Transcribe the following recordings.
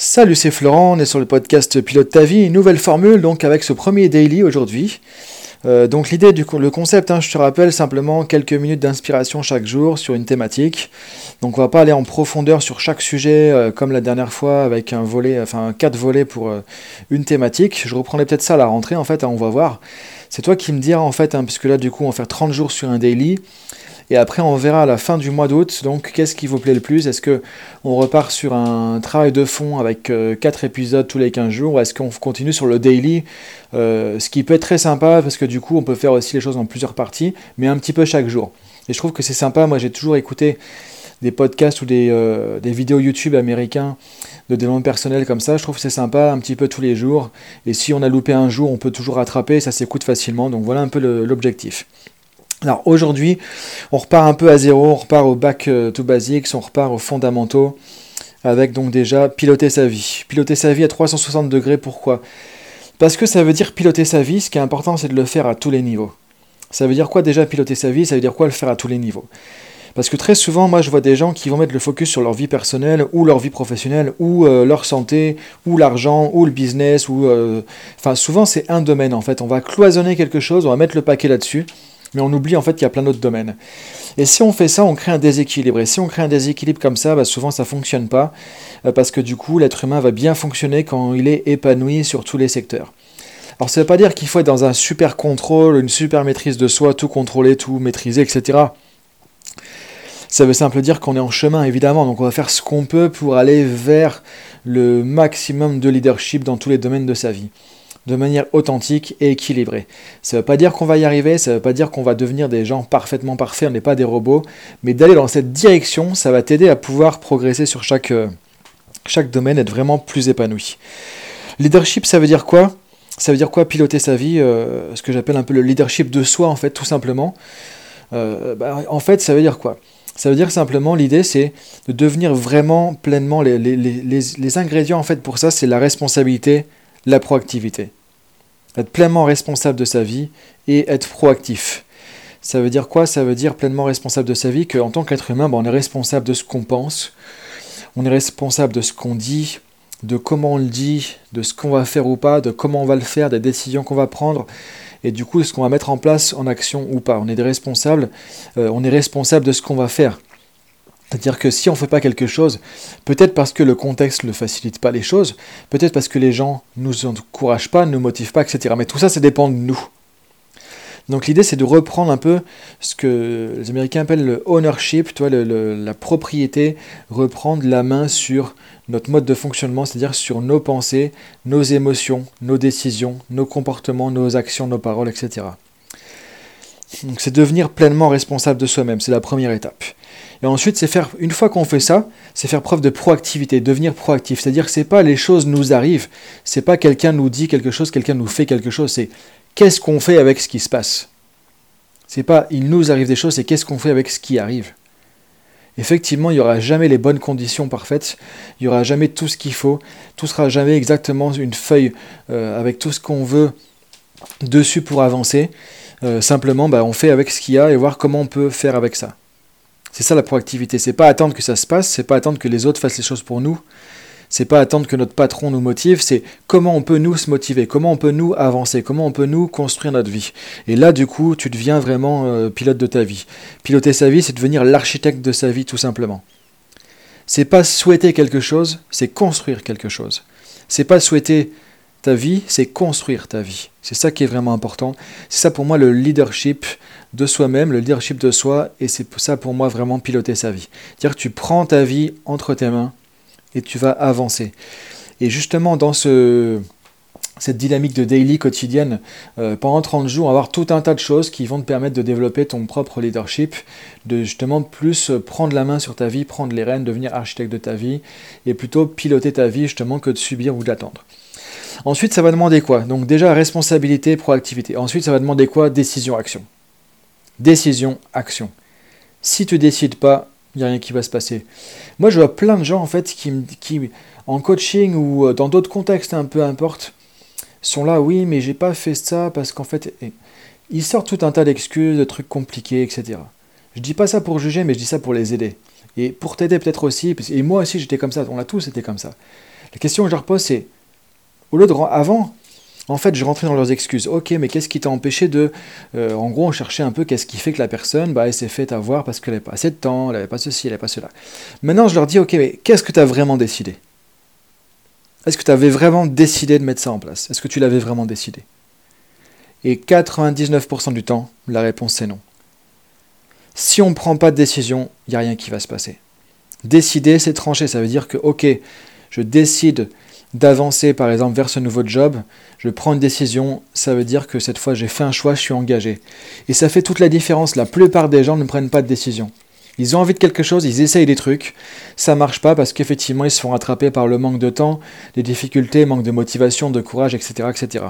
Salut, c'est Florent, on est sur le podcast Pilote ta vie, une nouvelle formule donc avec ce premier daily aujourd'hui. Euh, donc l'idée du le concept, hein, je te rappelle simplement quelques minutes d'inspiration chaque jour sur une thématique. Donc on va pas aller en profondeur sur chaque sujet euh, comme la dernière fois avec un volet, enfin quatre volets pour euh, une thématique. Je reprendrai peut-être ça à la rentrée en fait, hein, on va voir. C'est toi qui me diras en fait, hein, puisque là du coup on va faire 30 jours sur un daily. Et après, on verra à la fin du mois d'août, donc qu'est-ce qui vous plaît le plus? Est-ce que on repart sur un travail de fond avec 4 euh, épisodes tous les 15 jours? Ou est-ce qu'on continue sur le daily? Euh, Ce qui peut être très sympa parce que du coup, on peut faire aussi les choses en plusieurs parties, mais un petit peu chaque jour. Et je trouve que c'est sympa. Moi, j'ai toujours écouté des podcasts ou des, euh, vidéos YouTube américains de développement personnel comme ça. Je trouve que c'est sympa un petit peu tous les jours. Et si on a loupé un jour, on peut toujours rattraper. Ça s'écoute facilement. Donc voilà un peu l'objectif. Alors aujourd'hui, on repart un peu à zéro, on repart au back euh, to basics, on repart aux fondamentaux, avec donc déjà piloter sa vie. Piloter sa vie à 360 degrés, pourquoi? Parce que ça veut dire piloter sa vie, ce qui est important c'est de le faire à tous les niveaux. Ça veut dire quoi déjà piloter sa vie? Ça veut dire quoi le faire à tous les niveaux? Parce que très souvent, moi, je vois des gens qui vont mettre le focus sur leur vie personnelle ou leur vie professionnelle ou euh, leur santé ou l'argent ou le business ou, euh, enfin, souvent c'est un domaine en fait. On va cloisonner quelque chose, on va mettre le paquet là-dessus mais on oublie en fait qu'il y a plein d'autres domaines. Et si on fait ça, on crée un déséquilibre. Et si on crée un déséquilibre comme ça, bah, souvent ça ne fonctionne pas, euh, parce que du coup, l'être humain va bien fonctionner quand il est épanoui sur tous les secteurs. Alors ça ne veut pas dire qu'il faut être dans un super contrôle, une super maîtrise de soi, tout contrôler, tout maîtriser, etc. Ça veut simplement dire qu'on est en chemin, évidemment, donc on va faire ce qu'on peut pour aller vers le maximum de leadership dans tous les domaines de sa vie de manière authentique et équilibrée. Ça ne veut pas dire qu'on va y arriver, ça ne veut pas dire qu'on va devenir des gens parfaitement parfaits, on n'est pas des robots, mais d'aller dans cette direction, ça va t'aider à pouvoir progresser sur chaque, euh, chaque domaine, être vraiment plus épanoui. Leadership, ça veut dire quoi? Ça veut dire quoi piloter sa vie euh, Ce que j'appelle un peu le leadership de soi, en fait, tout simplement? Euh, bah, en fait, ça veut dire quoi? Ça veut dire simplement, l'idée c'est de devenir vraiment pleinement les, les, les, les ingrédients en fait pour ça, c'est la responsabilité, la proactivité être pleinement responsable de sa vie et être proactif. Ça veut dire quoi? Ça veut dire pleinement responsable de sa vie qu'en tant qu'être humain, ben, on est responsable de ce qu'on pense, on est responsable de ce qu'on dit, de comment on le dit, de ce qu'on va faire ou pas, de comment on va le faire, des décisions qu'on va prendre, et du coup ce qu'on va mettre en place en action ou pas. On est des responsables, euh, on est responsable de ce qu'on va faire. C'est-à-dire que si on ne fait pas quelque chose, peut-être parce que le contexte ne facilite pas les choses, peut-être parce que les gens ne nous encouragent pas, ne nous motivent pas, etc. Mais tout ça, ça dépend de nous. Donc l'idée, c'est de reprendre un peu ce que les Américains appellent le ownership, la propriété, reprendre la main sur notre mode de fonctionnement, c'est-à-dire sur nos pensées, nos émotions, nos décisions, nos comportements, nos actions, nos paroles, etc. Donc c'est devenir pleinement responsable de soi-même, c'est la première étape. Et ensuite, c'est faire, une fois qu'on fait ça, c'est faire preuve de proactivité, devenir proactif. C'est-à-dire que c'est pas les choses nous arrivent, c'est pas quelqu'un nous dit quelque chose, quelqu'un nous fait quelque chose, c'est qu'est-ce qu'on fait avec ce qui se passe? C'est pas il nous arrive des choses, c'est qu'est-ce qu'on fait avec ce qui arrive? Effectivement, il n'y aura jamais les bonnes conditions parfaites, il n'y aura jamais tout ce qu'il faut, tout sera jamais exactement une feuille euh, avec tout ce qu'on veut dessus pour avancer. Euh, simplement, bah, on fait avec ce qu'il y a et voir comment on peut faire avec ça. C'est ça la proactivité. C'est pas attendre que ça se passe, c'est pas attendre que les autres fassent les choses pour nous. C'est pas attendre que notre patron nous motive, c'est comment on peut nous se motiver, comment on peut nous avancer, comment on peut nous construire notre vie. Et là, du coup, tu deviens vraiment euh, pilote de ta vie. Piloter sa vie, c'est devenir l'architecte de sa vie, tout simplement. C'est pas souhaiter quelque chose, c'est construire quelque chose. C'est pas souhaiter ta vie, c'est construire ta vie. C'est ça qui est vraiment important. C'est ça pour moi le leadership de soi-même, le leadership de soi, et c'est ça pour moi vraiment piloter sa vie. C'est-à-dire que tu prends ta vie entre tes mains et tu vas avancer. Et justement dans ce, cette dynamique de daily quotidienne, euh, pendant 30 jours, avoir tout un tas de choses qui vont te permettre de développer ton propre leadership, de justement plus prendre la main sur ta vie, prendre les rênes, devenir architecte de ta vie, et plutôt piloter ta vie justement que de subir ou d'attendre. Ensuite, ça va demander quoi? Donc déjà responsabilité, proactivité. Ensuite, ça va demander quoi? Décision, action. Décision, action. Si tu décides pas, il n'y a rien qui va se passer. Moi, je vois plein de gens, en fait, qui, qui en coaching ou euh, dans d'autres contextes, un peu importe, sont là, oui, mais j'ai pas fait ça parce qu'en fait, ils sortent tout un tas d'excuses, de trucs compliqués, etc. Je dis pas ça pour juger, mais je dis ça pour les aider. Et pour t'aider peut-être aussi, et moi aussi j'étais comme ça, on a tous été comme ça. La question que je leur pose, c'est, au lieu. Avant, en fait, je rentrais dans leurs excuses. Ok, mais qu'est-ce qui t'a empêché de... Euh, en gros, on cherchait un peu qu'est-ce qui fait que la personne, bah, elle s'est fait avoir parce qu'elle n'avait pas assez de temps, elle n'avait pas ceci, elle n'avait pas cela. Maintenant, je leur dis, ok, mais qu'est-ce que tu as vraiment décidé? Est-ce que tu avais vraiment décidé de mettre ça en place? Est-ce que tu l'avais vraiment décidé? Et 99% du temps, la réponse est non. Si on ne prend pas de décision, il n'y a rien qui va se passer. Décider, c'est trancher. Ça veut dire que, ok, je décide d'avancer par exemple vers ce nouveau job, je prends une décision, ça veut dire que cette fois j'ai fait un choix, je suis engagé. Et ça fait toute la différence. La plupart des gens ne prennent pas de décision. Ils ont envie de quelque chose, ils essayent des trucs, ça marche pas parce qu'effectivement ils se font rattraper par le manque de temps, les difficultés, manque de motivation, de courage, etc. etc.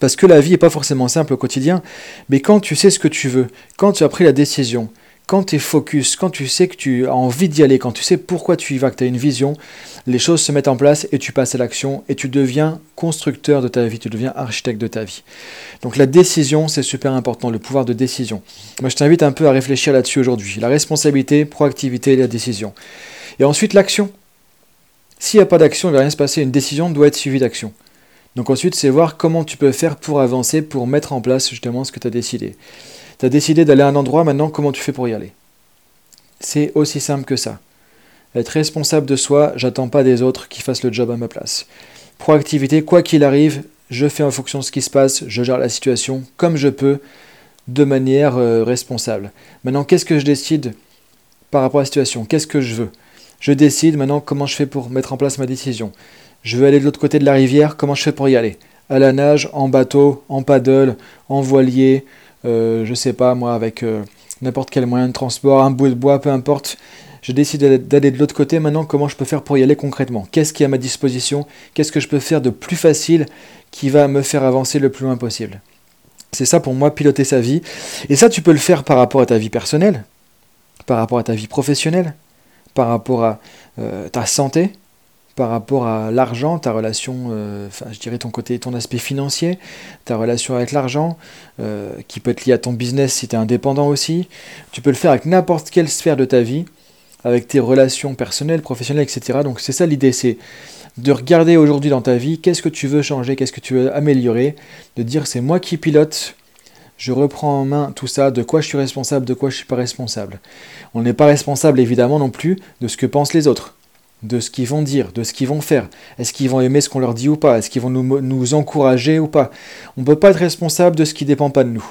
Parce que la vie n'est pas forcément simple au quotidien, mais quand tu sais ce que tu veux, quand tu as pris la décision, quand tu es focus, quand tu sais que tu as envie d'y aller, quand tu sais pourquoi tu y vas, que tu as une vision, les choses se mettent en place et tu passes à l'action et tu deviens constructeur de ta vie, tu deviens architecte de ta vie. Donc la décision, c'est super important, le pouvoir de décision. Moi, je t'invite un peu à réfléchir là-dessus aujourd'hui. La responsabilité, proactivité et la décision. Et ensuite, l'action. S'il n'y a pas d'action, il ne va rien se passer. Une décision doit être suivie d'action. Donc ensuite, c'est voir comment tu peux faire pour avancer, pour mettre en place justement ce que tu as décidé. Tu as décidé d'aller à un endroit, maintenant comment tu fais pour y aller? C'est aussi simple que ça. Être responsable de soi, j'attends pas des autres qui fassent le job à ma place. Proactivité, quoi qu'il arrive, je fais en fonction de ce qui se passe, je gère la situation comme je peux, de manière euh, responsable. Maintenant, qu'est-ce que je décide par rapport à la situation? Qu'est-ce que je veux? Je décide maintenant comment je fais pour mettre en place ma décision. Je veux aller de l'autre côté de la rivière, comment je fais pour y aller? À la nage, en bateau, en paddle, en voilier, je sais pas moi, avec euh, n'importe quel moyen de transport, un bout de bois, peu importe. Je décide d'aller de l'autre côté. Maintenant, comment je peux faire pour y aller concrètement? Qu'est-ce qui est à ma disposition? Qu'est-ce que je peux faire de plus facile qui va me faire avancer le plus loin possible? C'est ça pour moi, piloter sa vie. Et ça, tu peux le faire par rapport à ta vie personnelle, par rapport à ta vie professionnelle, par rapport à euh, ta santé, par rapport à l'argent, ta relation, euh, enfin je dirais ton côté, ton aspect financier, ta relation avec l'argent, euh, qui peut être lié à ton business si tu es indépendant aussi. Tu peux le faire avec n'importe quelle sphère de ta vie, avec tes relations personnelles, professionnelles, etc. Donc c'est ça l'idée, c'est de regarder aujourd'hui dans ta vie qu'est-ce que tu veux changer, qu'est-ce que tu veux améliorer, de dire c'est moi qui pilote, je reprends en main tout ça, de quoi je suis responsable, de quoi je suis pas responsable. On n'est pas responsable évidemment non plus de ce que pensent les autres de ce qu'ils vont dire, de ce qu'ils vont faire. Est-ce qu'ils vont aimer ce qu'on leur dit ou pas? Est-ce qu'ils vont nous, encourager ou pas? On ne peut pas être responsable de ce qui ne dépend pas de nous.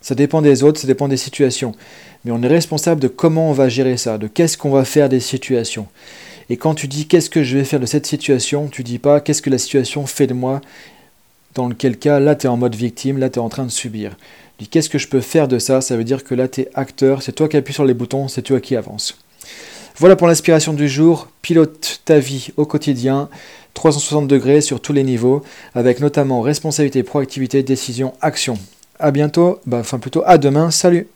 Ça dépend des autres, ça dépend des situations. Mais on est responsable de comment on va gérer ça, de qu'est-ce qu'on va faire des situations. Et quand tu dis qu'est-ce que je vais faire de cette situation, tu dis pas qu'est-ce que la situation fait de moi, dans lequel cas là tu es en mode victime, là tu es en train de subir. Tu dis qu'est-ce que je peux faire de ça, ça veut dire que là tu es acteur, c'est toi qui appuies sur les boutons, c'est toi qui avance. Voilà pour l'inspiration du jour. Pilote ta vie au quotidien, 360 degrés sur tous les niveaux, avec notamment responsabilité, proactivité, décision, action. A bientôt, bah, enfin plutôt à demain. Salut